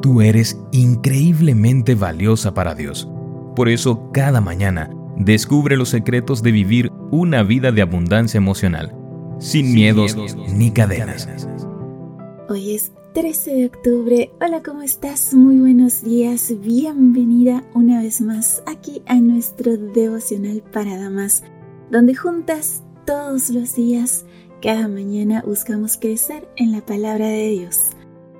Tú eres increíblemente valiosa para Dios. Por eso, cada mañana, descubre los secretos de vivir una vida de abundancia emocional, sin, miedos, ni cadenas. Hoy es 13 de octubre. Hola, ¿cómo estás? Muy buenos días. Bienvenida una vez más aquí a nuestro devocional para damas, donde juntas todos los días, cada mañana buscamos crecer en la palabra de Dios.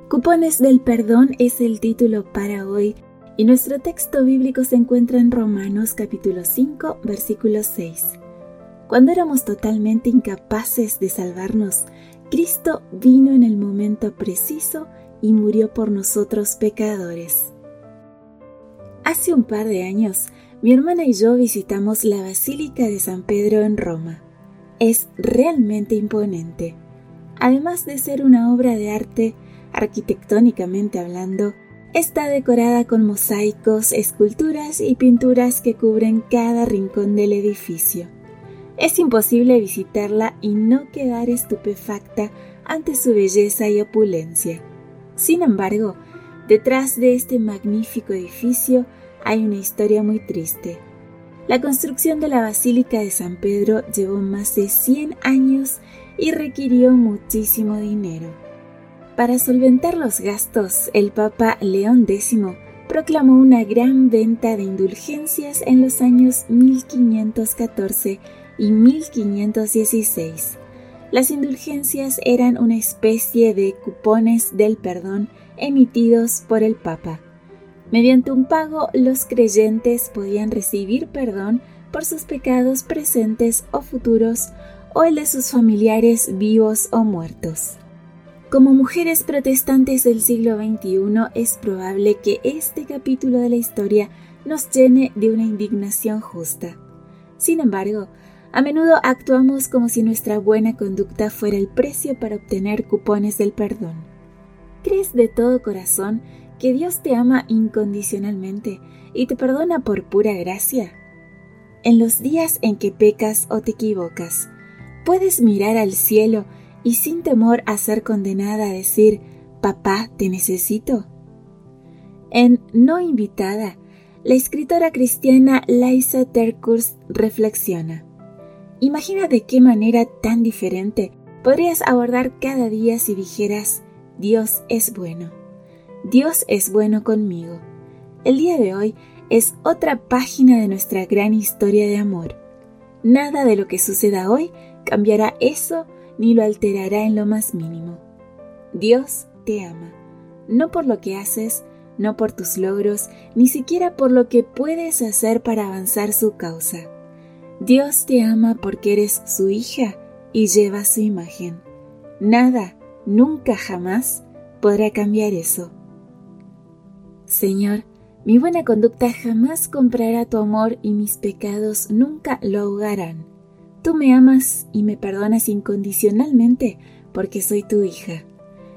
Cupones del perdón es el título para hoy y nuestro texto bíblico se encuentra en Romanos capítulo 5 versículo 6. Cuando éramos totalmente incapaces de salvarnos, Cristo vino en el momento preciso y murió por nosotros pecadores. Hace un par de años, mi hermana y yo visitamos la Basílica de San Pedro en Roma. Es realmente imponente. Además de ser una obra de arte, arquitectónicamente hablando, está decorada con mosaicos, esculturas y pinturas que cubren cada rincón del edificio. Es imposible visitarla y no quedar estupefacta ante su belleza y opulencia. Sin embargo, detrás de este magnífico edificio hay una historia muy triste. La construcción de la Basílica de San Pedro llevó más de 100 años y requirió muchísimo dinero. Para solventar los gastos, el Papa León X proclamó una gran venta de indulgencias en los años 1514 y 1516. Las indulgencias eran una especie de cupones del perdón emitidos por el Papa. Mediante un pago, los creyentes podían recibir perdón por sus pecados presentes o futuros o el de sus familiares vivos o muertos. Como mujeres protestantes del siglo XXI es probable que este capítulo de la historia nos llene de una indignación justa. Sin embargo, a menudo actuamos como si nuestra buena conducta fuera el precio para obtener cupones del perdón. ¿Crees de todo corazón que Dios te ama incondicionalmente y te perdona por pura gracia? En los días en que pecas o te equivocas, puedes mirar al cielo y sin temor a ser condenada a decir, papá, te necesito. En No invitada, la escritora cristiana Liza Terkurs reflexiona. Imagina de qué manera tan diferente podrías abordar cada día si dijeras, Dios es bueno. Dios es bueno conmigo. El día de hoy es otra página de nuestra gran historia de amor. Nada de lo que suceda hoy cambiará eso ni lo alterará en lo más mínimo. Dios te ama, no por lo que haces, no por tus logros, ni siquiera por lo que puedes hacer para avanzar su causa. Dios te ama porque eres su hija y lleva su imagen. Nada, nunca jamás podrá cambiar eso. Señor, mi buena conducta jamás comprará tu amor y mis pecados nunca lo ahogarán. Tú me amas y me perdonas incondicionalmente porque soy tu hija.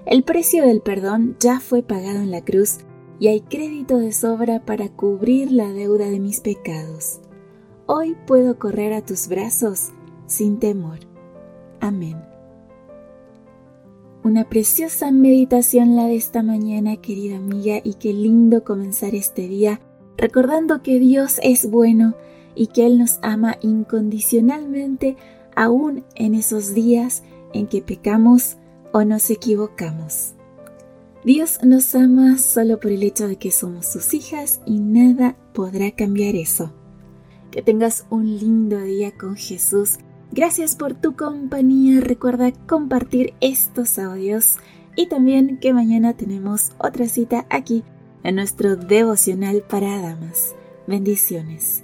El precio del perdón ya fue pagado en la cruz y hay crédito de sobra para cubrir la deuda de mis pecados. Hoy puedo correr a tus brazos sin temor. Amén. Una preciosa meditación la de esta mañana, querida amiga, y qué lindo comenzar este día recordando que Dios es bueno y que Él nos ama incondicionalmente aún en esos días en que pecamos o nos equivocamos. Dios nos ama solo por el hecho de que somos sus hijas y nada podrá cambiar eso. Que tengas un lindo día con Jesús. Gracias por tu compañía. Recuerda compartir estos audios y también que mañana tenemos otra cita aquí en nuestro devocional para damas. Bendiciones.